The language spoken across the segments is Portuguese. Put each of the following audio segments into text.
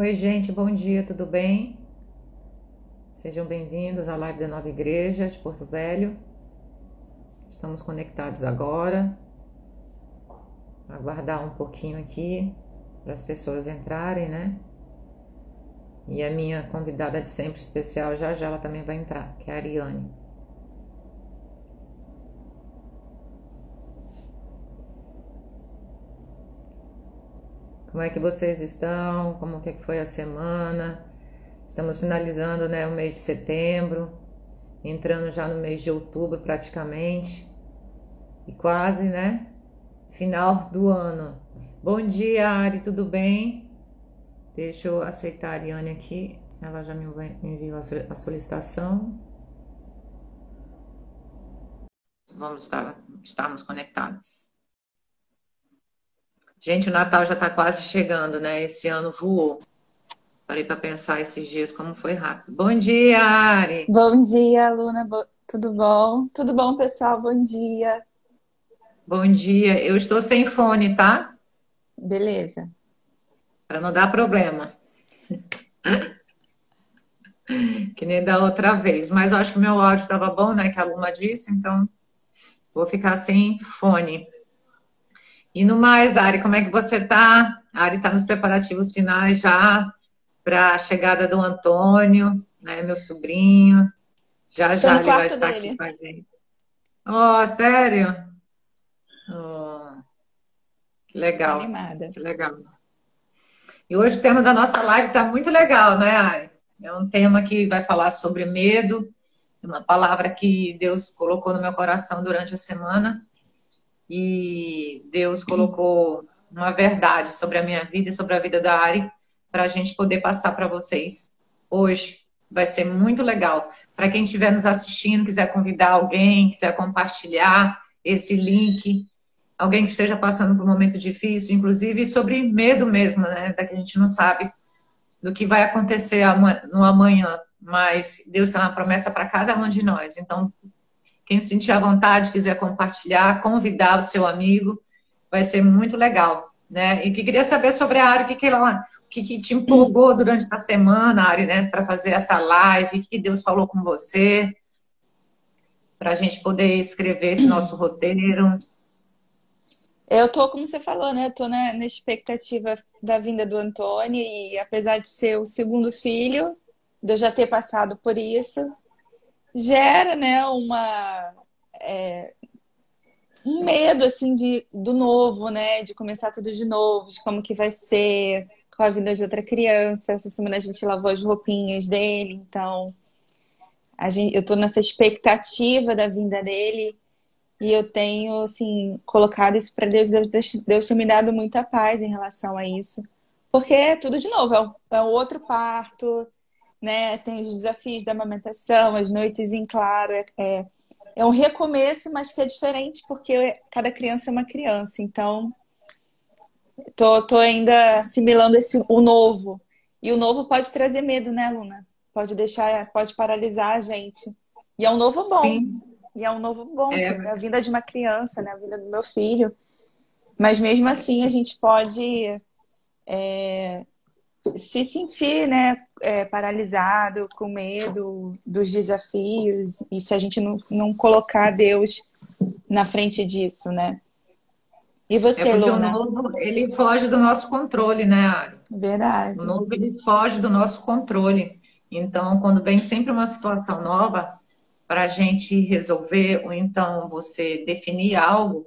Oi, gente, bom dia, tudo bem? Sejam bem-vindos à live da Nova Igreja de Porto Velho. Estamos conectados agora. Aguardar um pouquinho aqui para as pessoas entrarem, né? E a minha convidada de sempre especial já já ela também vai entrar, que é a Ariane. Como é que vocês estão? Como que foi a semana? Estamos finalizando, né, o mês de setembro, entrando já no mês de outubro praticamente. E quase, né, final do ano. Bom dia, Ari, tudo bem? Deixa eu aceitar a Ariane aqui. Ela já me enviou a solicitação. Vamos estar, estarmos conectados. Gente, o Natal já está quase chegando, né? Esse ano voou. Parei para pensar esses dias como foi rápido. Bom dia, Ari. Bom dia, Luna. Tudo bom? Tudo bom, pessoal? Bom dia. Bom dia. Eu estou sem fone, tá? Beleza. Para não dar problema. que nem da outra vez. Mas eu acho que o meu áudio estava bom, né? Que a Luna disse, então vou ficar sem fone. E no mais, Ari, como é que você tá? A Ari está nos preparativos finais já para a chegada do Antônio, né, meu sobrinho. Já já ele vai estar dele. aqui com a gente. Oh, sério? Oh, que legal, Animada. que legal. E hoje o tema da nossa live está muito legal, né, Ari? É um tema que vai falar sobre medo, uma palavra que Deus colocou no meu coração durante a semana e Deus colocou uma verdade sobre a minha vida e sobre a vida da Ari para a gente poder passar para vocês hoje. Vai ser muito legal. Para quem estiver nos assistindo, quiser convidar alguém, quiser compartilhar esse link, alguém que esteja passando por um momento difícil, inclusive sobre medo mesmo, né? Da que a gente não sabe do que vai acontecer no amanhã, mas Deus tem uma promessa para cada um de nós. Então, quem sentir à vontade, quiser compartilhar, convidar o seu amigo, vai ser muito legal, né? E que queria saber sobre a Ari, o que, que ela, que, que te empolgou durante essa semana, Ari, né, para fazer essa live, o que Deus falou com você, para a gente poder escrever esse nosso roteiro. Eu tô, como você falou, né? Tô na, na expectativa da vinda do Antônio e apesar de ser o segundo filho, de eu já ter passado por isso, gera, né, uma é, um medo assim de do novo, né, de começar tudo de novo, de como que vai ser com a vida de outra criança. Essa semana a gente lavou as roupinhas dele, então a gente, eu tô nessa expectativa da vinda dele e eu tenho assim colocado isso para Deus, Deus, Deus tem me dado muita paz em relação a isso, porque é tudo de novo, é um, é um outro parto né? Tem os desafios da amamentação, as noites em claro. É, é, é um recomeço, mas que é diferente porque cada criança é uma criança. Então, tô, tô ainda assimilando esse, o novo. E o novo pode trazer medo, né, Luna? Pode deixar, pode paralisar a gente. E é um novo bom. Sim. E é um novo bom, É. é a vida de uma criança, né? A vida do meu filho. Mas mesmo assim a gente pode é, se sentir, né, é, paralisado, com medo dos desafios, e se a gente não, não colocar Deus na frente disso, né? E É você, o Luna? novo, ele foge do nosso controle, né, Ari? Verdade. O novo, ele foge do nosso controle. Então, quando vem sempre uma situação nova para a gente resolver, ou então você definir algo,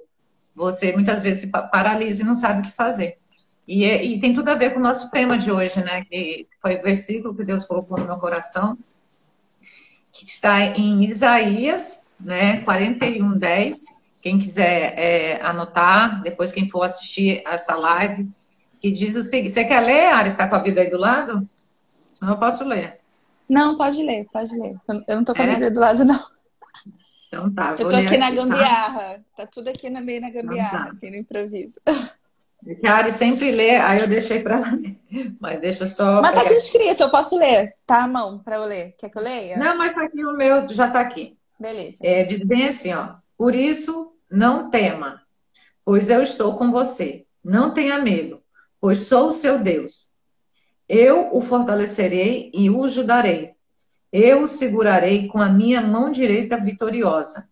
você muitas vezes se pa- paralisa e não sabe o que fazer. E, é- e tem tudo a ver com o nosso tema de hoje, né? Que foi o versículo que Deus colocou no meu coração, que está em Isaías, né? 41, 10. Quem quiser é, anotar, depois quem for assistir essa live, que diz o seguinte: Você quer ler, Ari? Está com a vida aí do lado? Senão eu posso ler. Não, pode ler, pode ler. Eu- não tô com a É? Bíblia do lado, não. Então tá, Eu tô aqui na tá? gambiarra. Tá tudo aqui na meio na Então gambiarra, tá. assim, no improviso. A sempre lê, aí eu deixei para ler. Mas deixa eu só. Mas tá aqui pegar. escrito, eu posso ler. Tá à mão pra eu ler. Quer que eu leia? Não, mas tá aqui o meu, já tá aqui. Beleza. É, diz bem assim, ó. Por isso, não tema, pois eu estou com você. Não tenha medo, pois sou o seu Deus. Eu o fortalecerei e o ajudarei. Eu o segurarei com a minha mão direita vitoriosa.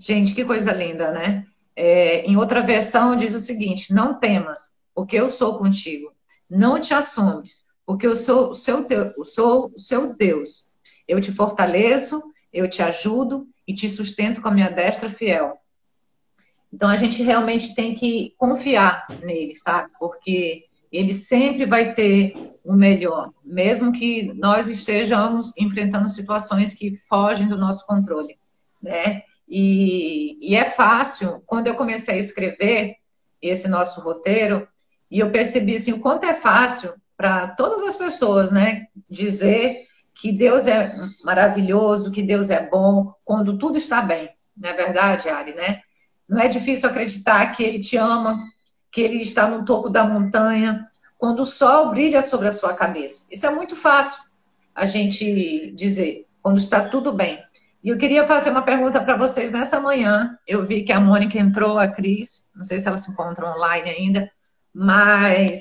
Gente, que coisa linda, né? É, em outra versão diz o seguinte: Não temas, porque eu sou contigo. Não te assombres, porque eu sou o seu, sou o seu Deus. Eu te fortaleço, eu te ajudo e te sustento com a minha destra fiel. Então a gente realmente tem que confiar nele, sabe? Porque ele sempre vai ter o melhor, mesmo que nós estejamos enfrentando situações que fogem do nosso controle, né? E, e é fácil, quando eu comecei a escrever esse nosso roteiro, e eu percebi assim, o quanto é fácil para todas as pessoas, né, dizer que Deus é maravilhoso, que Deus é bom, quando tudo está bem. Não é verdade, Ari, né? Não é difícil acreditar que Ele te ama, que Ele está no topo da montanha, quando o sol brilha sobre a sua cabeça. Isso é muito fácil a gente dizer, quando está tudo bem. E eu queria fazer uma pergunta para vocês nessa manhã. Eu vi que a Mônica entrou, a Cris, não sei se elas se encontram online ainda, mas.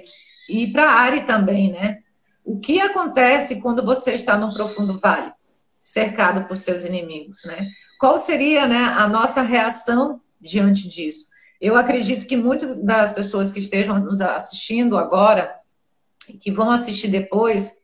E para a Ari também, né? O que acontece quando você está num profundo vale, cercado por seus inimigos, né? Qual seria né, a nossa reação diante disso? Eu acredito que muitas das pessoas que estejam nos assistindo agora, que vão assistir depois,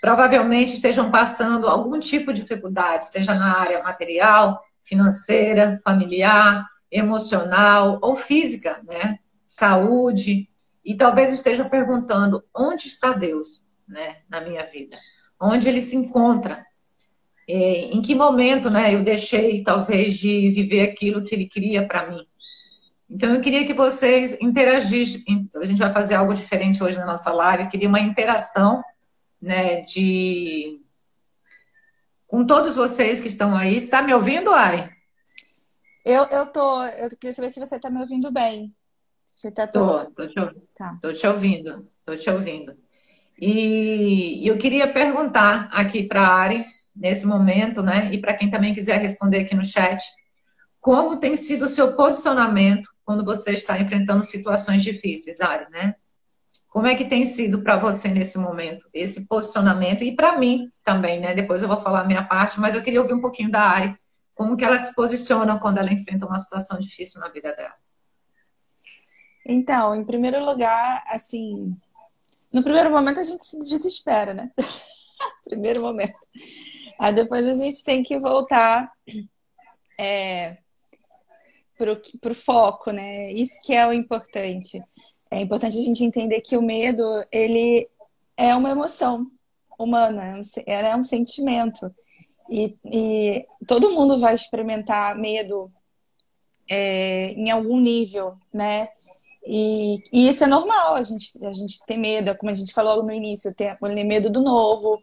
provavelmente estejam passando algum tipo de dificuldade, seja na área material, financeira, familiar, emocional ou física, né? Saúde. E talvez estejam perguntando: onde está Deus? né, na minha vida? Onde ele se encontra? Em que momento né, eu deixei, talvez, de viver aquilo que ele queria para mim? Então, eu queria que vocês interagissem. A gente vai fazer algo diferente hoje na nossa live. Eu queria uma interação né, de... com todos vocês que estão aí. Está me ouvindo, Ari? Eu, eu tô. Eu queria saber se você está me ouvindo bem. Você está tô, tô te, tá. tô te ouvindo. Tô te ouvindo. E eu queria perguntar aqui para a Ari, nesse momento, né, e para quem também quiser responder aqui no chat, como tem sido o seu posicionamento quando você está enfrentando situações difíceis, Ari, né? Como é que tem sido para você nesse momento, esse posicionamento? E para mim também, né? Depois eu vou falar a minha parte, mas eu queria ouvir um pouquinho da Ari, como que ela se posiciona quando ela enfrenta uma situação difícil na vida dela. Então, em primeiro lugar, assim, no primeiro momento a gente se desespera, né? primeiro momento. Aí depois a gente tem que voltar é, pro, pro foco, né? Isso que é o importante. É importante a gente entender que o medo, ele é uma emoção humana, é um sentimento. E, e todo mundo vai experimentar medo é, em algum nível, né? E, e, isso é normal, a gente, a gente tem medo, como a gente falou no início, tem medo do novo.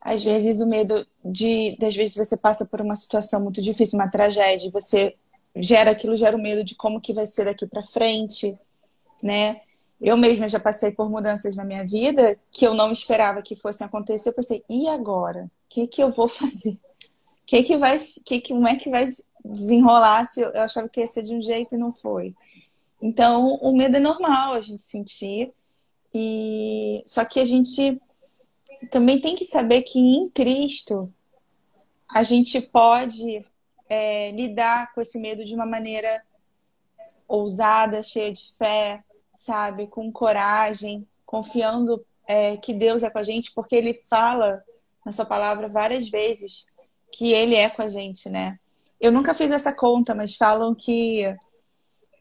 Às vezes o medo de, às vezes você passa por uma situação muito difícil, uma tragédia, você gera aquilo, gera o medo de como que vai ser daqui para frente, né? Eu mesma já passei por mudanças na minha vida que eu não esperava que fossem acontecer. Eu pensei, e agora? O que que eu vou fazer? Que que vai, que que, como é que vai desenrolar se eu, eu achava que ia ser de um jeito e não foi? Então, o medo é normal a gente sentir. E só que a gente também tem que saber que em Cristo a gente pode é, lidar com esse medo de uma maneira ousada, cheia de fé, sabe, com coragem, confiando é, que Deus é com a gente, porque Ele fala na Sua palavra várias vezes que Ele é com a gente, né? Eu nunca fiz essa conta, mas falam que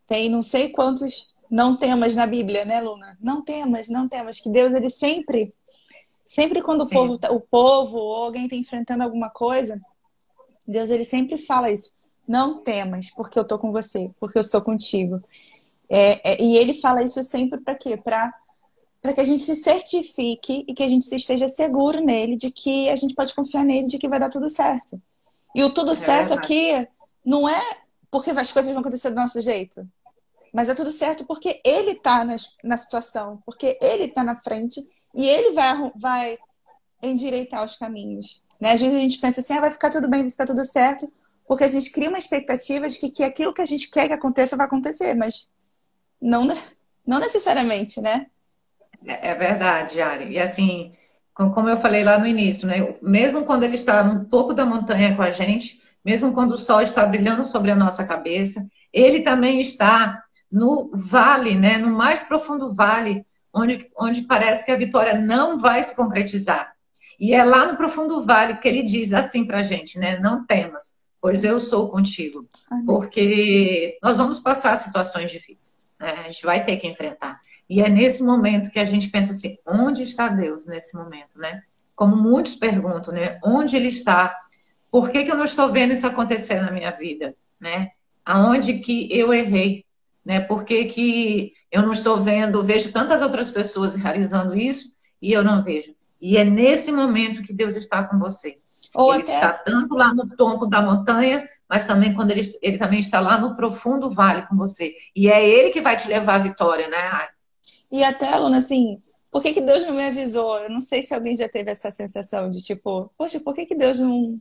tem não sei quantos não temas na Bíblia, né, Luna? Não temas, não temas. Que Deus, ele sempre, sempre quando o povo, tá, o povo ou alguém está enfrentando alguma coisa, Deus, ele sempre fala isso. Não temas, porque eu tô com você, porque eu sou contigo. É, é, e ele fala isso sempre para quê? Para para que a gente se certifique e que a gente esteja seguro nele de que a gente pode confiar nele de que vai dar tudo certo. E o tudo é certo aqui não é porque as coisas vão acontecer do nosso jeito. Mas é tudo certo porque ele está na, na situação, porque ele está na frente e ele vai, vai endireitar os caminhos. Né? Às vezes a gente pensa assim, ah, vai ficar tudo bem, vai ficar tudo certo, porque a gente cria uma expectativa de que, que aquilo que a gente quer que aconteça vai acontecer, mas não, não necessariamente, né? É, é verdade, Ari. E assim, como eu falei lá no início, né? Mesmo quando ele está no topo da montanha com a gente, mesmo quando o sol está brilhando sobre a nossa cabeça, ele também está no vale, né? No mais profundo vale, onde, onde parece que a vitória não vai se concretizar. E é lá no profundo vale que ele diz assim para a gente, né? Não temas, pois eu sou contigo. Porque nós vamos passar situações difíceis, né? a gente vai ter que enfrentar. E é nesse momento que a gente pensa assim, onde está Deus nesse momento, né? Como muitos perguntam, né? Onde Ele está? Por que, que eu não estou vendo isso acontecer na minha vida, né? Aonde que eu errei, né? Por que, que eu não estou vendo, vejo tantas outras pessoas realizando isso e eu não vejo? E é nesse momento que Deus está com você. Ou ele está assim. tanto lá no topo da montanha, mas também quando ele, ele também está lá no profundo vale com você. E é ele que vai te levar à vitória, né? E até, Luna, assim, por que, que Deus não me avisou? Eu não sei se alguém já teve essa sensação de tipo, poxa, por que, que Deus não,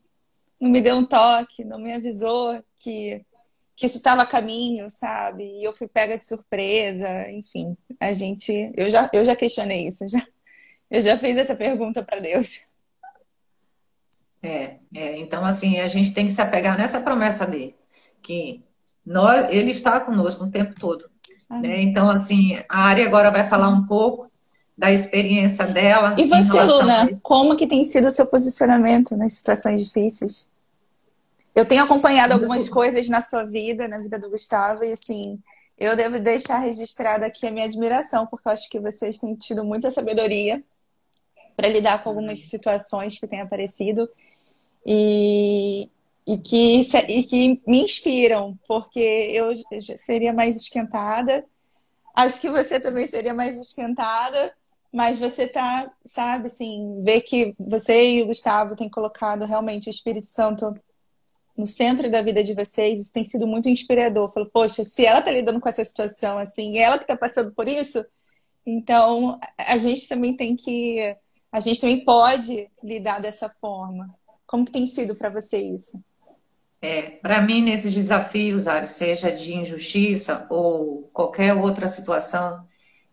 não me deu um toque, não me avisou que, que isso estava a caminho, sabe? E eu fui pega de surpresa, enfim. A gente. Eu já, eu já questionei isso, já, eu já fiz essa pergunta para Deus. É, é, então assim, a gente tem que se apegar nessa promessa dele, que nós, ele está conosco o tempo todo. Né? Então, assim, a Ari agora vai falar um pouco da experiência dela. E você, Luna, como que tem sido o seu posicionamento nas situações difíceis? Eu tenho acompanhado algumas coisas na sua vida, na vida do Gustavo, e assim, eu devo deixar registrada aqui a minha admiração, porque eu acho que vocês têm tido muita sabedoria para lidar com algumas situações que têm aparecido. E, e que, e que me inspiram, porque eu seria mais esquentada. Acho que você também seria mais esquentada, mas você tá, sabe, assim, ver que você e o Gustavo têm colocado realmente o Espírito Santo no centro da vida de vocês, isso tem sido muito inspirador. Falo, poxa, se ela tá lidando com essa situação assim, ela que tá passando por isso, então a gente também tem que, a gente também pode lidar dessa forma. Como que tem sido para você isso? É, para mim, nesses desafios, seja de injustiça ou qualquer outra situação,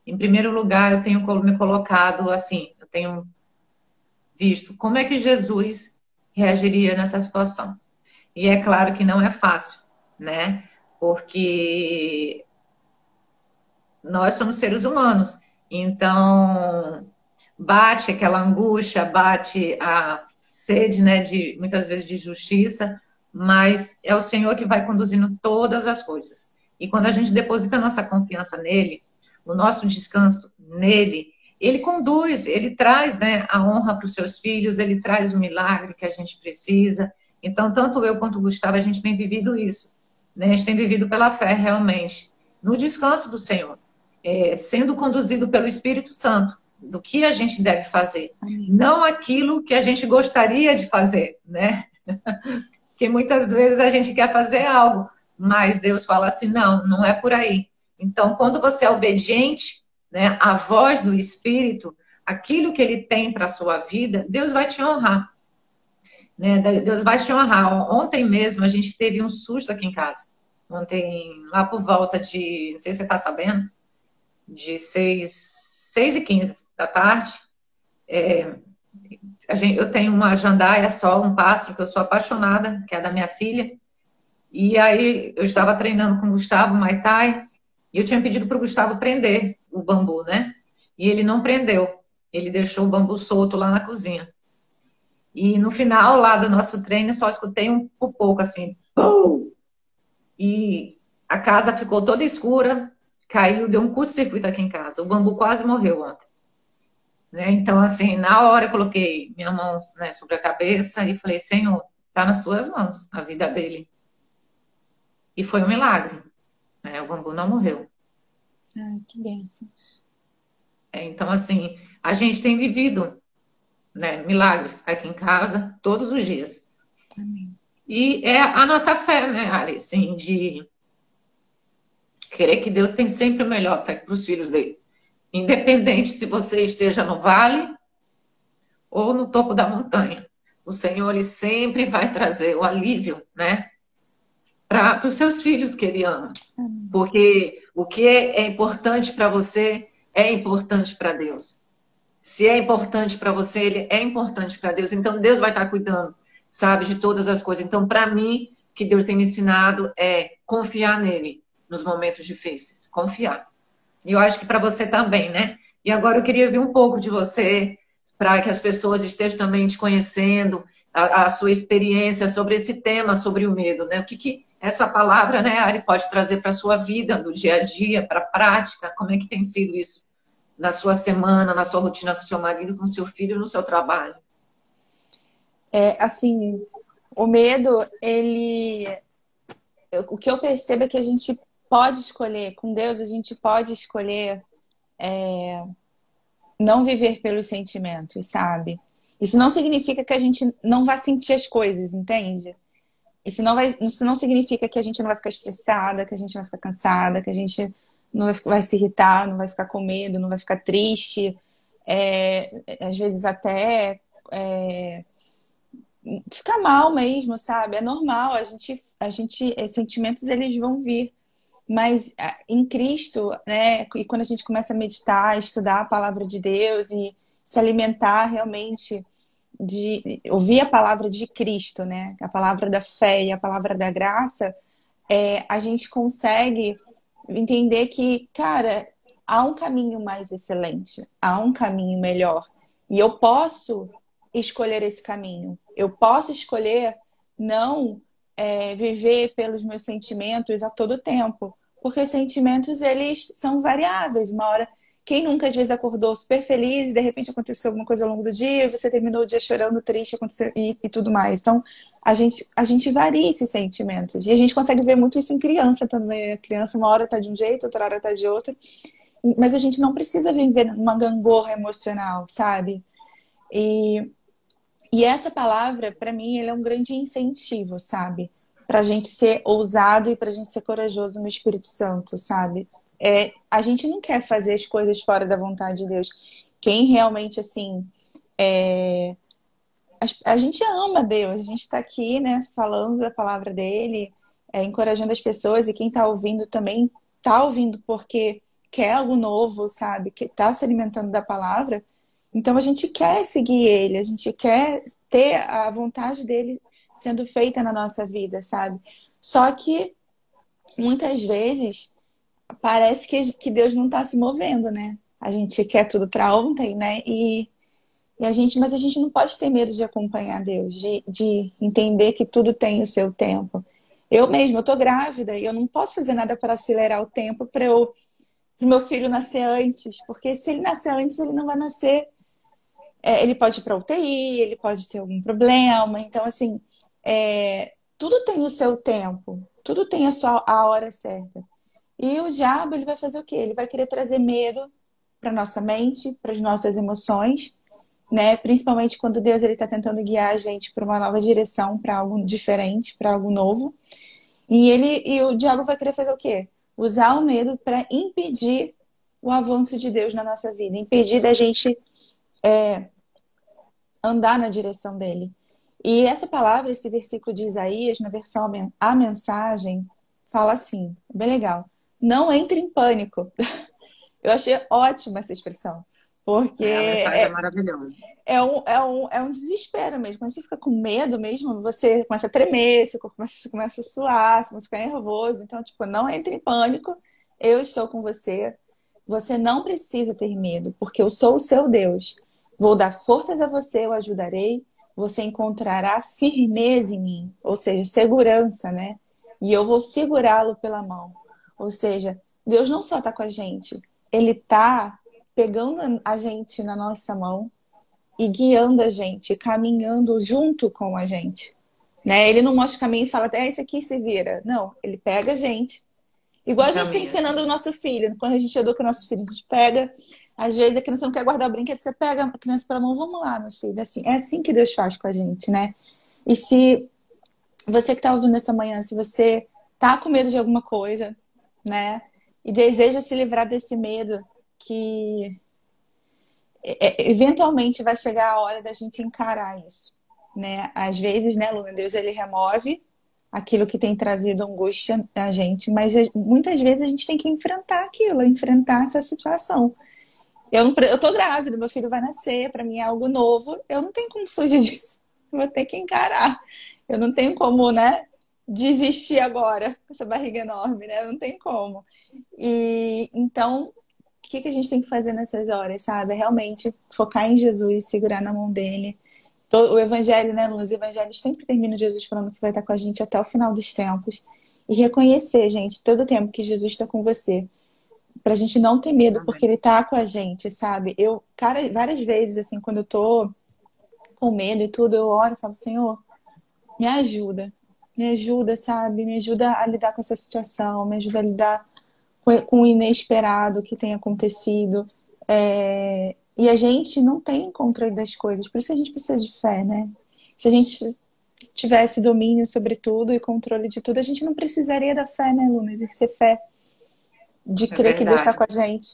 em primeiro lugar, eu tenho me colocado assim, eu tenho visto como é que Jesus reagiria nessa situação. E é claro que não é fácil, né? Porque nós somos seres humanos. Então, bate aquela angústia, bate a sede, né, de muitas vezes de justiça, mas é o Senhor que vai conduzindo todas as coisas. E quando a gente deposita nossa confiança nele, o nosso descanso nele, ele conduz, ele traz né, a honra para os seus filhos, ele traz o milagre que a gente precisa. Então, tanto eu quanto o Gustavo, a gente tem vivido isso. Né? A gente tem vivido pela fé, realmente, no descanso do Senhor, é, sendo conduzido pelo Espírito Santo, do que a gente deve fazer, não aquilo que a gente gostaria de fazer, né? Porque muitas vezes a gente quer fazer algo, mas Deus fala assim: não, não é por aí. Então, quando você é obediente né, à voz do Espírito, aquilo que ele tem para a sua vida, Deus vai te honrar. Né? Deus vai te honrar. Ontem mesmo a gente teve um susto aqui em casa. Ontem, lá por volta de, não sei se você está sabendo, de 6, 6 e 15 da tarde, é, gente, eu tenho uma jandaia só, um pássaro que eu sou apaixonada, que é da minha filha. E aí eu estava treinando com o Gustavo Muay Thai e eu tinha pedido para o Gustavo prender o bambu, né? E ele não prendeu. Ele deixou o bambu solto lá na cozinha. E no final lá do nosso treino só escutei um, um pouco assim, e a casa ficou toda escura, caiu, deu um curto-circuito aqui em casa. O bambu quase morreu ontem. Né? Então, assim, na hora eu coloquei minha mão né, sobre a cabeça e falei, Senhor, está nas tuas mãos a vida dele. E foi um milagre. Né? O bambu não morreu. Ah, que benção. É, então, assim, a gente tem vivido né, milagres aqui em casa todos os dias. Amém. E é a nossa fé, né, Ari, assim, de querer que Deus tem sempre o melhor para os filhos dele. Independente se você esteja no vale ou no topo da montanha. O Senhor sempre vai trazer o alívio, né? Para os seus filhos que ele ama. Porque o que é importante para você é importante para Deus. Se é importante para você, ele é importante para Deus. Então Deus vai estar cuidando, sabe, de todas as coisas. Então, para mim, o que Deus tem me ensinado é confiar nele nos momentos difíceis. Confiar. E eu acho que para você também, né? E agora eu queria ver um pouco de você, para que as pessoas estejam também te conhecendo, a, a, sua experiência sobre esse tema, sobre o medo, né? O que, que essa palavra, né, Ari, pode trazer para a sua vida, do dia a dia, para a prática? Como é que tem sido isso na sua semana, na sua rotina com seu marido, com seu filho, no seu trabalho? É, assim, o medo, ele. O que eu percebo é que a gente pode escolher, com Deus, a gente pode escolher é, não viver pelos sentimentos, sabe? Isso não significa que a gente não vai sentir as coisas, entende? Isso não, vai, isso não significa que a gente não vai ficar estressada, que a gente vai ficar cansada, que a gente não vai, vai se irritar, não vai ficar com medo, não vai ficar triste. É, às vezes até é, ficar mal mesmo, sabe? É normal, a gente, a gente, sentimentos eles vão vir. Mas em Cristo, né, e quando a gente começa a meditar, estudar a palavra de Deus e se alimentar realmente de ouvir a palavra de Cristo, né, a palavra da fé e a palavra da graça, é, a gente consegue entender que, cara, há um caminho mais excelente, há um caminho melhor. E eu posso escolher esse caminho. Eu posso escolher não é, viver pelos meus sentimentos a todo tempo, porque os sentimentos eles são variáveis. Uma hora, quem nunca às vezes acordou super feliz e de repente aconteceu alguma coisa ao longo do dia, você terminou o dia chorando, triste, aconteceu e, e tudo mais. Então a gente a gente varia esses sentimentos e a gente consegue ver muito isso em criança também. A criança uma hora está de um jeito, outra hora está de outro, mas a gente não precisa viver uma gangorra emocional, sabe? E e essa palavra, para mim, ela é um grande incentivo, sabe? Para a gente ser ousado e para a gente ser corajoso no Espírito Santo, sabe? É, a gente não quer fazer as coisas fora da vontade de Deus. Quem realmente, assim, é... a, a, gente ama Deus, a gente está aqui, né, falando da palavra dele, é, encorajando as pessoas, e quem está ouvindo também está ouvindo porque quer algo novo, sabe? Que está se alimentando da palavra. Então a gente quer seguir ele, a gente quer ter a vontade dele sendo feita na nossa vida, sabe? Só que muitas vezes parece que, que Deus não está se movendo, né? A gente quer tudo para ontem, né? E, e, a gente, mas a gente não pode ter medo de acompanhar Deus, de, de entender que tudo tem o seu tempo. Eu mesma, eu tô grávida e eu não posso fazer nada para acelerar o tempo para eu meu filho nascer antes, porque se ele nascer antes, ele não vai nascer é, ele pode ir para UTI, ele pode ter algum problema. Então, assim, é, tudo tem o seu tempo, tudo tem a sua a hora certa. E o diabo, ele vai fazer o quê? Ele vai querer trazer medo para nossa mente, para as nossas emoções, né? Principalmente quando Deus ele está tentando guiar a gente para uma nova direção, para algo diferente, para algo novo. E ele e o diabo vai querer fazer o quê? Usar o medo para impedir o avanço de Deus na nossa vida, impedir da gente é, andar na direção dele. E essa palavra, esse versículo de Isaías, na versão A Mensagem, fala assim, bem legal. Não entre em pânico. Eu achei ótima essa expressão. Porque é, é, é maravilhosa. É um, é, um, é um desespero mesmo. Quando você fica com medo mesmo, você começa a tremer, você começa, você começa a suar, você começa a ficar nervoso. Então, tipo, não entre em pânico. Eu estou com você. Você não precisa ter medo, porque eu sou o seu Deus. Vou dar forças a você, eu ajudarei. Você encontrará firmeza em mim, ou seja, segurança, né? E eu vou segurá-lo pela mão. Ou seja, Deus não só está com a gente, Ele está pegando a gente na nossa mão e guiando a gente, caminhando junto com a gente. Né? Ele não mostra o caminho e fala, é esse aqui se vira. Não, ele pega a gente. Igual a gente está ensinando o nosso filho. Quando a gente educa o nosso filho, a gente pega às vezes a criança não quer guardar o brinquedo, você pega a criança pela mão, vamos lá, meu filho. Assim, é assim que Deus faz com a gente, né? E se você que está ouvindo essa manhã, se você tá com medo de alguma coisa, né? E deseja se livrar desse medo, que é, é, eventualmente vai chegar a hora da gente encarar isso, né? Às vezes, né, Luna, Deus ele remove aquilo que tem trazido angústia na gente, mas muitas vezes a gente tem que enfrentar aquilo, enfrentar essa situação. Eu, não, eu tô grávida, meu filho vai nascer, para mim é algo novo, eu não tenho como fugir disso. Vou ter que encarar. Eu não tenho como, né, desistir agora com essa barriga enorme, né? Não tem como. E então, o que, que a gente tem que fazer nessas horas, sabe? É realmente focar em Jesus, segurar na mão dele. O evangelho, né, Os evangelhos sempre terminam Jesus falando que vai estar com a gente até o final dos tempos. E reconhecer, gente, todo o tempo que Jesus está com você. Pra gente não ter medo, porque ele tá com a gente, sabe? Eu, cara, várias vezes, assim, quando eu tô com medo e tudo, eu oro e falo, Senhor, me ajuda. Me ajuda, sabe? Me ajuda a lidar com essa situação, me ajuda a lidar com, o inesperado que tem acontecido. É... E a gente não tem controle das coisas, por isso a gente precisa de fé, né? Se a gente tivesse domínio sobre tudo e controle de tudo, a gente não precisaria da fé, né, Luna? Exercer fé. De é crer que Deus está com a gente.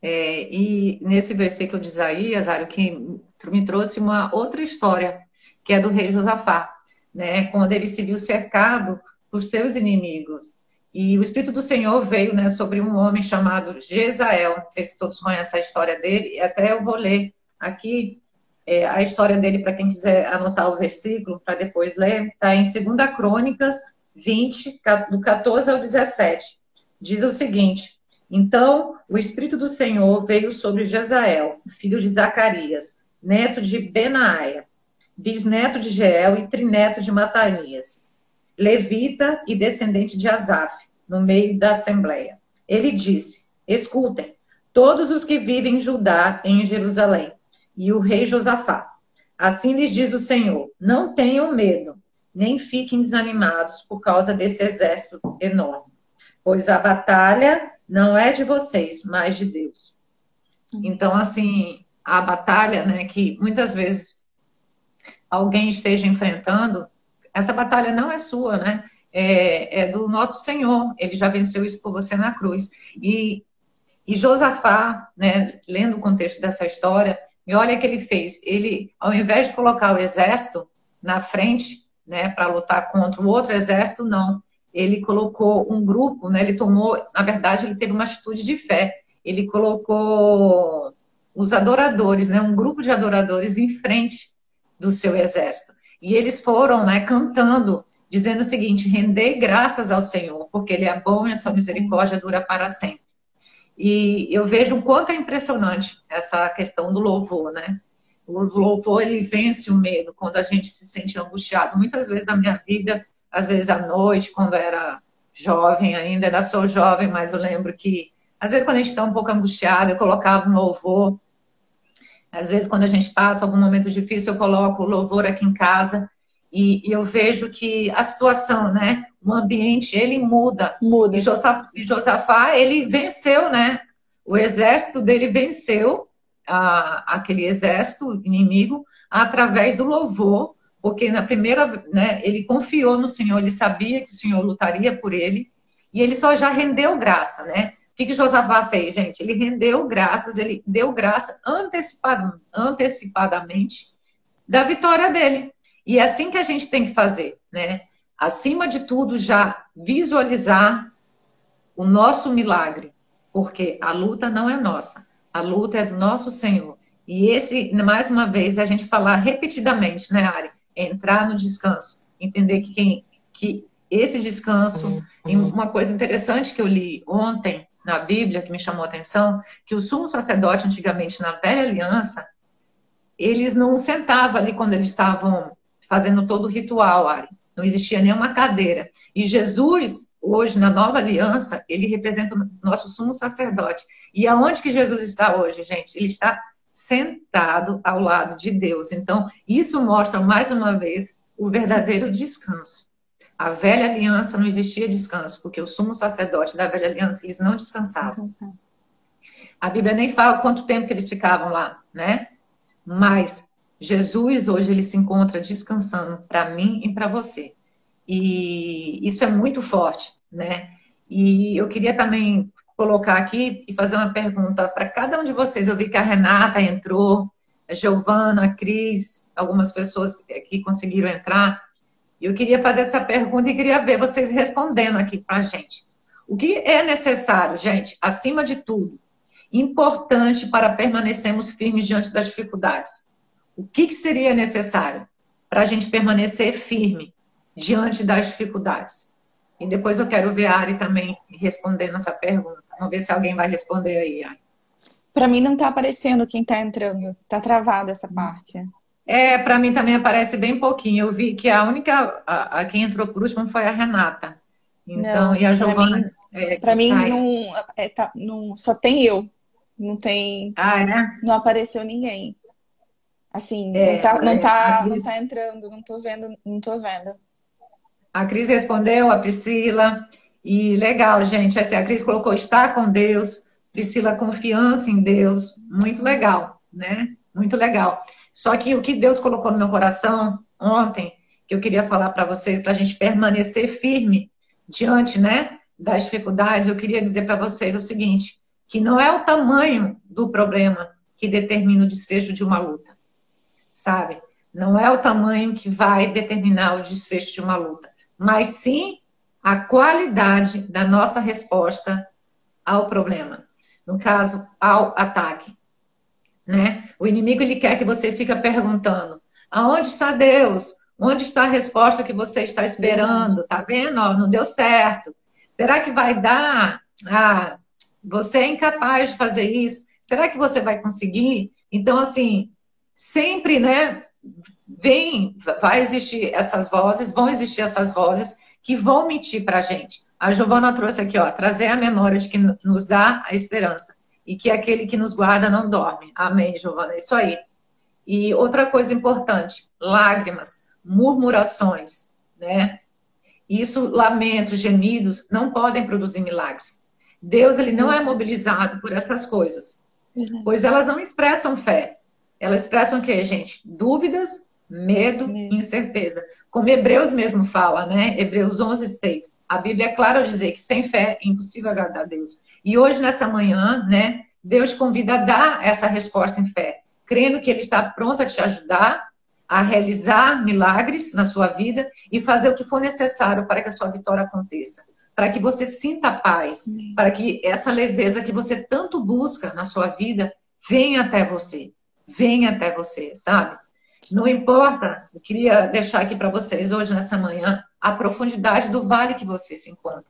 É, e nesse versículo de Isaías, Ário, que me trouxe uma outra história, que é do rei Josafá, né? Quando ele se viu cercado por seus inimigos. E o Espírito do Senhor veio né, sobre um homem chamado Jezael. Não sei se todos conhecem a história dele, e até eu vou ler aqui é, a história dele para quem quiser anotar o versículo para depois ler. Está em 2 Crônicas 20, do 14 ao 17. Diz o seguinte: Então o Espírito do Senhor veio sobre Jezael, filho de Zacarias, neto de Benaia, bisneto de Jeel e trineto de Matanias, levita e descendente de Asaf, no meio da assembleia. Ele disse: Escutem, todos os que vivem em Judá, em Jerusalém, e o rei Josafá. Assim lhes diz o Senhor: Não tenham medo, nem fiquem desanimados por causa desse exército enorme, pois a batalha não é de vocês, mas de Deus. Então, assim, a batalha, né, que muitas vezes alguém esteja enfrentando, essa batalha não é sua, né? É, é, do nosso Senhor. Ele já venceu isso por você na cruz. E, e Josafá, né, lendo o contexto dessa história, e olha o que ele fez. Ele, ao invés de colocar o exército na frente, né, para lutar contra o outro exército, não. Ele colocou um grupo, né, ele tomou, na verdade, ele teve uma atitude de fé. Ele colocou os adoradores, né, um grupo de adoradores em frente do seu exército. E eles foram, né, cantando, dizendo o seguinte: rendei graças ao Senhor, porque Ele é bom e a sua misericórdia dura para sempre. E eu vejo o quanto é impressionante essa questão do louvor, né? O louvor, ele vence o medo quando a gente se sente angustiado. Muitas vezes na minha vida, às vezes à noite, quando era jovem ainda, ainda sou jovem, mas eu lembro que, às vezes quando a gente está um pouco angustiado, eu colocava um louvor. Às vezes quando a gente passa algum momento difícil, eu coloco o louvor aqui em casa e, e, eu vejo que a situação, né? O ambiente, ele muda. Muda. E Josafá, e Josafá ele venceu, né? O exército dele venceu a, aquele exército inimigo através do louvor, porque na primeira, né? Ele confiou no Senhor, ele sabia que o Senhor lutaria por ele e ele só já rendeu graça, né? O que, que Josafá fez, gente? Ele rendeu graças, ele deu graça antecipadamente da vitória dele. E é assim que a gente tem que fazer, né? Acima de tudo, já visualizar o nosso milagre, porque a luta não é nossa, a luta é do nosso Senhor. E esse, mais uma vez, a gente falar repetidamente, né, Ari? Entrar no descanso, entender que, quem, que esse descanso, e uma coisa interessante que eu li ontem na Bíblia, que me chamou a atenção, que o sumo sacerdote, antigamente, na velha aliança, eles não sentavam ali quando eles estavam fazendo todo o ritual, Ari. Não existia nenhuma cadeira. E Jesus, hoje, na nova aliança, ele representa o nosso sumo sacerdote. E aonde que Jesus está hoje, gente? Ele está sentado ao lado de Deus. Então, isso mostra mais uma vez o verdadeiro descanso. A velha aliança não existia descanso, porque o sumo sacerdote da velha aliança, eles não descansavam. A Bíblia nem fala quanto tempo que eles ficavam lá, né? Mas Jesus hoje ele se encontra descansando para mim e para você. E isso é muito forte, né? E eu queria também colocar aqui e fazer uma pergunta para cada um de vocês. Eu vi que a Renata entrou, a Giovana, a Cris, algumas pessoas que conseguiram entrar. Eu queria fazer essa pergunta e queria ver vocês respondendo aqui para a gente. O que é necessário, gente, acima de tudo, importante para permanecermos firmes diante das dificuldades? O que, que seria necessário para a gente permanecer firme diante das dificuldades? E depois eu quero ver a Ari também respondendo essa pergunta. Vamos ver se alguém vai responder aí. Para mim não está aparecendo quem está entrando. Está travada essa parte. É, para mim também aparece bem pouquinho. Eu vi que a única, a, a quem entrou por último foi a Renata. Então, não, e a Giovana. Para mim, é, mim não, é, tá, não, só tem eu. Não tem. Ah, é? Não apareceu ninguém. Assim, é, não, tá, não, tá, Cris... não tá entrando, não tô vendo, não tô vendo. A Cris respondeu, a Priscila. E legal, gente. Assim, a Cris colocou estar com Deus, Priscila, confiança em Deus. Muito legal, né? Muito legal. Só que o que Deus colocou no meu coração ontem, que eu queria falar para vocês, para a gente permanecer firme diante, né, das dificuldades, eu queria dizer para vocês o seguinte: que não é o tamanho do problema que determina o desfecho de uma luta, sabe? Não é o tamanho que vai determinar o desfecho de uma luta, mas sim a qualidade da nossa resposta ao problema. No caso, ao ataque. Né? O inimigo ele quer que você fique perguntando: aonde está Deus? Onde está a resposta que você está esperando? Tá vendo? Ó, não deu certo. Será que vai dar? Ah, você é incapaz de fazer isso. Será que você vai conseguir? Então, assim, sempre, né? Vem, vai existir essas vozes, vão existir essas vozes que vão mentir para a gente. A Giovana trouxe aqui, ó, trazer a memória de que nos dá a esperança e que aquele que nos guarda não dorme. Amém, Giovana, é isso aí. E outra coisa importante, lágrimas, murmurações, né? Isso, lamentos, gemidos, não podem produzir milagres. Deus, ele não é mobilizado por essas coisas, pois elas não expressam fé. Elas expressam o quê, gente? Dúvidas, medo, medo. incerteza. Como Hebreus mesmo fala, né? Hebreus 11, 6. A Bíblia é clara ao dizer que sem fé é impossível agradar a Deus. E hoje, nessa manhã, né? Deus convida a dar essa resposta em fé, crendo que Ele está pronto a te ajudar a realizar milagres na sua vida e fazer o que for necessário para que a sua vitória aconteça. Para que você sinta paz, para que essa leveza que você tanto busca na sua vida venha até você. Venha até você, sabe? Não importa, eu queria deixar aqui para vocês hoje, nessa manhã, a profundidade do vale que você se encontra.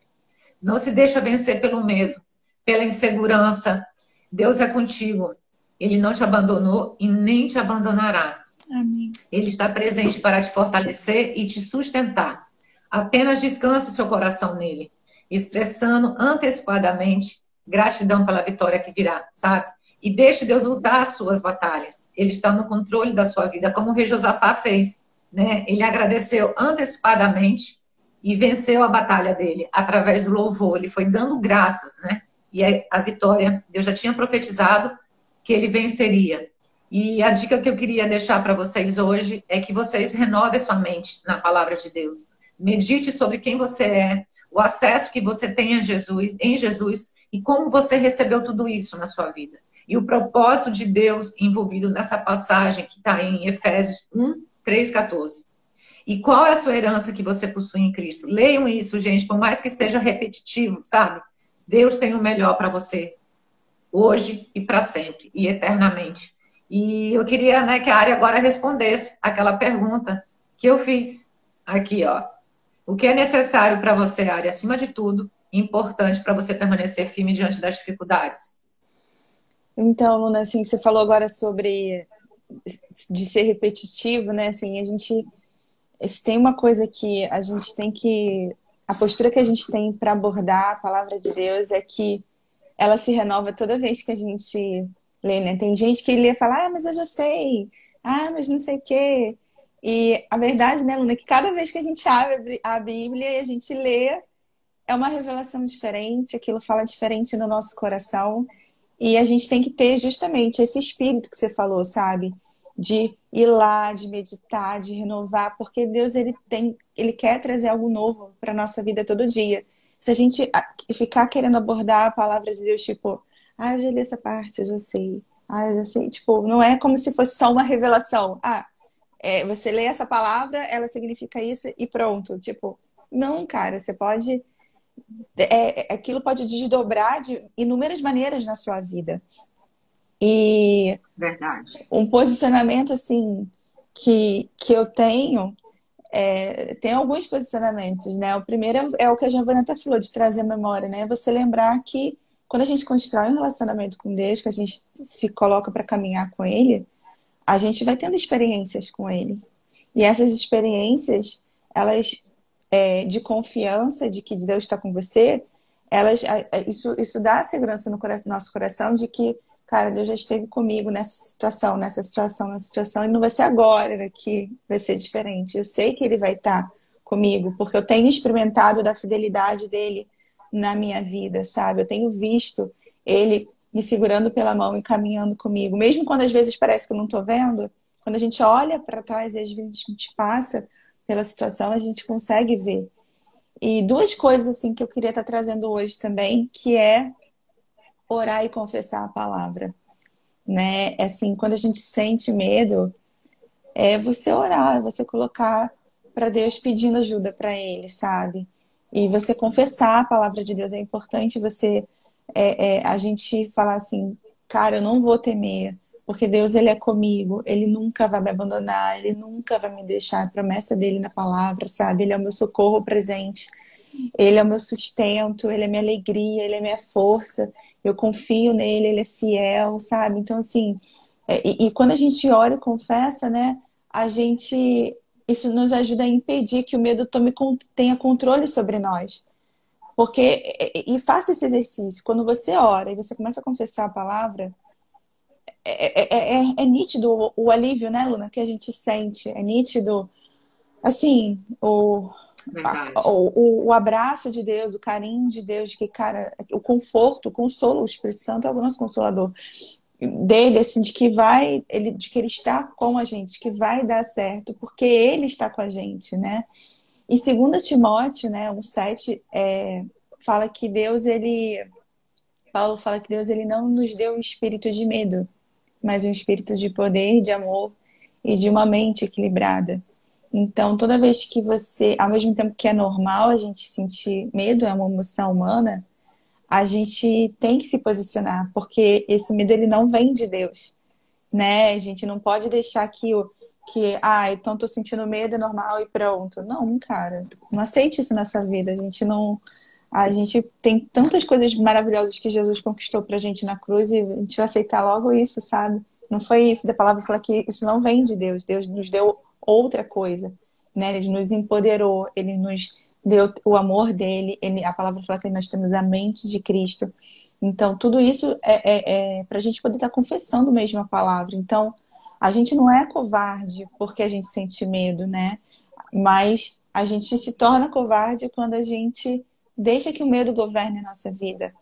Não se deixa vencer pelo medo, pela insegurança. Deus é contigo. Ele não te abandonou e nem te abandonará. Amém. Ele está presente para te fortalecer e te sustentar. Apenas descanse seu coração nele, expressando antecipadamente gratidão pela vitória que virá, sabe? E deixe Deus lutar as suas batalhas. Ele está no controle da sua vida, como o rei Josafá fez. Né? Ele agradeceu antecipadamente e venceu a batalha dele através do louvor. Ele foi dando graças, né? E a vitória, Deus já tinha profetizado que ele venceria. E a dica que eu queria deixar para vocês hoje é que vocês renovem sua mente na palavra de Deus. Medite sobre quem você é, o acesso que você tem a Jesus, em Jesus e como você recebeu tudo isso na sua vida e o propósito de Deus envolvido nessa passagem que está em Efésios 1, 3, 14. E qual é a sua herança que você possui em Cristo? Leiam isso, gente, por mais que seja repetitivo, sabe? Deus tem o melhor para você hoje e para sempre e eternamente. E eu queria né, que a área agora respondesse aquela pergunta que eu fiz aqui, ó. O que é necessário para você, área, acima de tudo, importante para você permanecer firme diante das dificuldades? Então, Luna, assim, você falou agora sobre de ser repetitivo, né? Assim, a gente se tem uma coisa que a gente tem que a postura que a gente tem para abordar a palavra de Deus é que ela se renova toda vez que a gente lê, né? Tem gente que lê e fala, ah, mas eu já sei, ah, mas não sei o quê. E a verdade, né, Luna, é que cada vez que a gente abre a Bíblia e a gente lê, é uma revelação diferente, aquilo fala diferente no nosso coração. E a gente tem que ter justamente esse espírito que você falou, sabe? De ir lá, de meditar, de renovar, porque Deus ele tem, ele quer trazer algo novo para nossa vida todo dia. Se a gente ficar querendo abordar a palavra de Deus, tipo, ah, eu já li essa parte, eu já sei. Ah, eu já sei. Tipo, não é como se fosse só uma revelação. Ah, é, você lê essa palavra, ela significa isso e pronto. Tipo, não, cara, você pode é, é, aquilo pode desdobrar de inúmeras maneiras na sua vida. E Verdade. um posicionamento assim que, que eu tenho é, tem alguns posicionamentos, né? O primeiro é, o que a Giovanna falou, de trazer a memória, né? Você lembrar que quando a gente constrói um relacionamento com Deus, que a gente se coloca para caminhar com Ele, a gente vai tendo experiências com Ele. E essas experiências, elas é, de confiança de que Deus está com você, elas, isso, isso dá segurança no nosso coração de que cara, Deus já esteve comigo nessa situação, nessa situação, nessa situação, e não vai ser agora que vai ser diferente. Eu sei que Ele vai estar comigo, porque eu tenho experimentado da fidelidade dele na minha vida, sabe? Eu tenho visto Ele me segurando pela mão e caminhando comigo, mesmo quando às vezes parece que eu não estou vendo. Quando a gente olha para trás e às vezes a gente passa pela situação, a gente consegue ver. E duas coisas assim que eu queria estar trazendo hoje também, que é orar e confessar a palavra, né? Assim, quando a gente sente medo, é você orar, é você colocar para Deus pedindo ajuda para Ele, sabe? E você confessar a palavra de Deus é importante. Você, é, é, a gente falar assim, cara, eu não vou temer, porque Deus ele é comigo. Ele nunca vai me abandonar. Ele nunca vai me deixar. A promessa dele na palavra, sabe? Ele é o meu socorro presente. Ele é o meu sustento. Ele é minha alegria. Ele é minha força eu confio nele, ele é fiel, sabe? Então, assim, é, e, e, quando a gente ora e confessa, né, a gente. Isso nos ajuda a impedir que o medo tome, tenha controle sobre nós. Porque, e faça esse exercício, quando você ora e você começa a confessar a palavra, é, é, é, é nítido o, o, alívio, né, Luna, que a gente sente, é nítido, assim, o, o, o, o, abraço de Deus, o carinho de Deus, de que, cara, o conforto, o consolo, o Espírito Santo é o nosso consolador dele, assim, de que vai, ele, de que ele está com a gente, que vai dar certo, porque ele está com a gente, né? E segundo Timóteo, né, 1,7, é, fala que Deus, ele. Paulo fala que Deus ele não nos deu um espírito de medo, mas um espírito de poder, de amor e de uma mente equilibrada. Então, toda vez que você, ao mesmo tempo que é normal a gente sentir medo, é uma emoção humana, a gente tem que se posicionar, porque esse medo ele não vem de Deus, né? A gente não pode deixar que o que, ah, então tô sentindo medo, é normal e pronto. Não, cara, não aceite isso nessa vida. A gente não a gente tem tantas coisas maravilhosas que Jesus conquistou pra gente na cruz e a gente vai aceitar logo isso, sabe? Não foi isso da palavra falar que isso não vem de Deus. Deus nos deu outra coisa, né? Ele nos empoderou, ele nos deu o amor dele, ele, a palavra fala que nós temos a mente de Cristo. Então, tudo isso é, é, é para a gente poder estar confessando mesmo a palavra. Então, a gente não é covarde porque a gente sente medo, né? Mas a gente se torna covarde quando a gente deixa que o medo governe a nossa vida.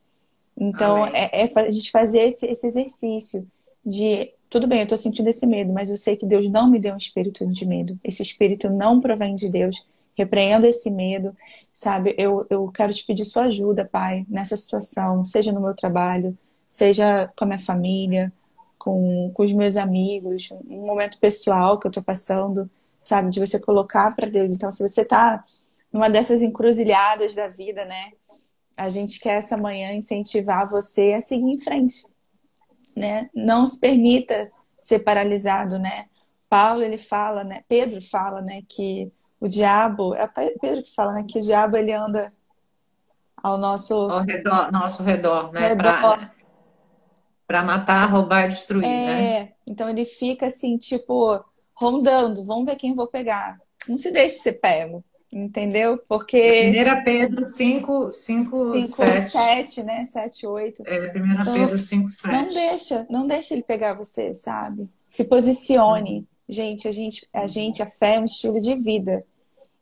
Então, é, é, a gente fazer esse, esse exercício de tudo bem, eu estou sentindo esse medo, mas eu sei que Deus não me deu um espírito de medo. Esse espírito não provém de Deus. Repreendo esse medo, sabe? Eu, eu quero te pedir sua ajuda, Pai, nessa situação, seja no meu trabalho, seja com a minha família, com, com os meus amigos, um momento pessoal que eu estou passando, sabe? De você colocar para Deus. Então, se você está numa dessas encruzilhadas da vida, né? A gente quer essa manhã incentivar você a seguir em frente né? Não se permita ser paralisado, né? Paulo ele fala, né? Pedro fala, né? Que o diabo é Pedro que fala, né? Que o diabo ele anda ao nosso ao redor, nosso redor, né? Para matar, roubar, destruir, é, né? Então ele fica assim, tipo rondando. Vamos ver quem vou pegar. Não se deixe ser pego. Entendeu? Porque. 1 Pedro 5, 5, 5 7. 7, né? 7, 8. É, 1 então, Pedro 5, 7. Não deixa, não deixa ele pegar você, sabe? Se posicione. Gente, a gente, a gente, a fé é um estilo de vida.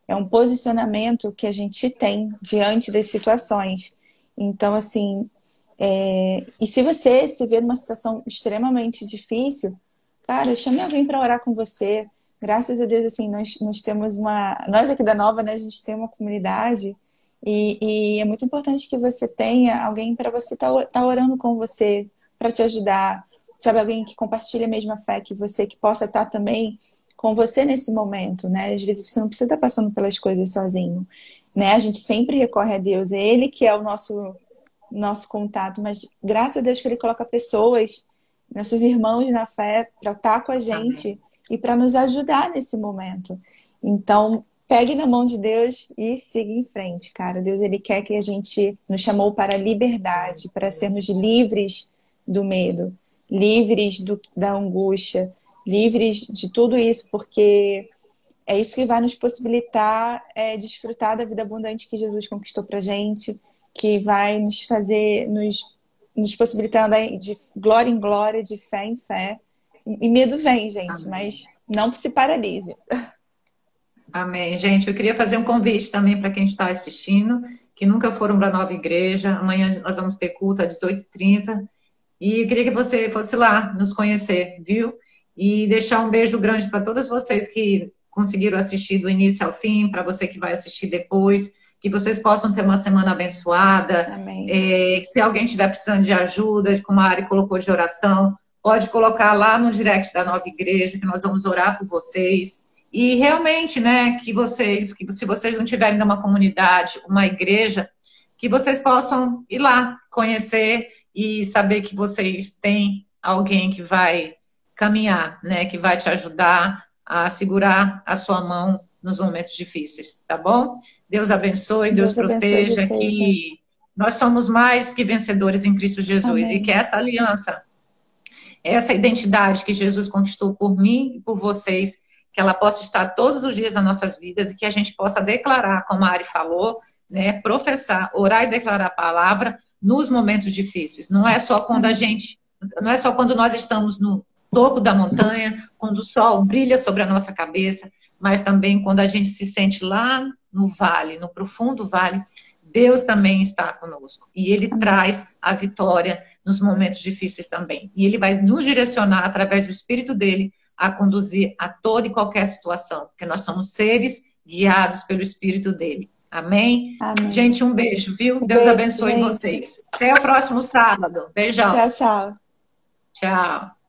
É um posicionamento que a gente tem diante das situações. Então, assim, é... e se você se vê numa situação extremamente difícil, cara, chame alguém para orar com você graças a Deus, assim, nós, nós temos uma. Nós aqui da Nova, né, a gente tem uma comunidade e, e é muito importante que você tenha alguém para você estar tá, tá orando com você, para te ajudar, sabe? Alguém que compartilha a mesma fé que você, que possa estar tá também com você nesse momento, né? Às vezes você não precisa estar tá passando pelas coisas sozinho. né? A gente sempre recorre a Deus, é Ele que é o nosso nosso contato, mas graças a Deus que Ele coloca pessoas, nossos irmãos na fé, para estar com a gente Amém. E para nos ajudar nesse momento. Então, pegue na mão de Deus e siga em frente, cara. Deus ele quer que a gente nos chamou para liberdade, para sermos livres do medo, livres do, da angústia, livres de tudo isso, porque é isso que vai nos possibilitar é, desfrutar da vida abundante que Jesus conquistou para gente, que vai nos fazer, nos, nos possibilitar andar de glória em glória, de fé em fé. E medo vem, gente, Amém. mas não se paralise. Amém. Gente, eu queria fazer um convite também para quem está assistindo, que nunca foram para a nova igreja. Amanhã nós vamos ter culto às 18h30. E eu queria que você fosse lá nos conhecer, viu? E deixar um beijo grande para todas vocês que conseguiram assistir do início ao fim, para você que vai assistir depois que vocês possam ter uma semana abençoada. É, se alguém estiver precisando de ajuda, como a Ari colocou de oração, pode colocar lá no direct da nova igreja, que nós vamos orar por vocês. E realmente, né, que vocês, que se vocês não tiverem numa comunidade, uma igreja, que vocês possam ir lá conhecer e saber que vocês têm alguém que vai caminhar, né, que vai te ajudar a segurar a sua mão nos momentos difíceis, tá bom? Deus abençoe, Deus, Deus proteja, abençoe que nós somos mais que vencedores em Cristo Jesus Amém. e que essa aliança, essa identidade que Jesus conquistou por mim e por vocês, que ela possa estar todos os dias nas nossas vidas e que a gente possa declarar, como a Ari falou, né, professar, orar e declarar a palavra nos momentos difíceis. Não é só quando a gente, não é só quando nós estamos no topo da montanha, quando o sol brilha sobre a nossa cabeça, mas também quando a gente se sente lá no vale, no profundo vale, Deus também está conosco. E Ele traz a vitória nos momentos difíceis também. E Ele vai nos direcionar através do Espírito dele a conduzir a toda e qualquer situação, porque nós somos seres guiados pelo Espírito dele. Amém? Amém. Gente, um beijo, viu? Um Deus beijo, abençoe gente. vocês. Até o próximo sábado. Beijão. Tchau, tchau. Tchau.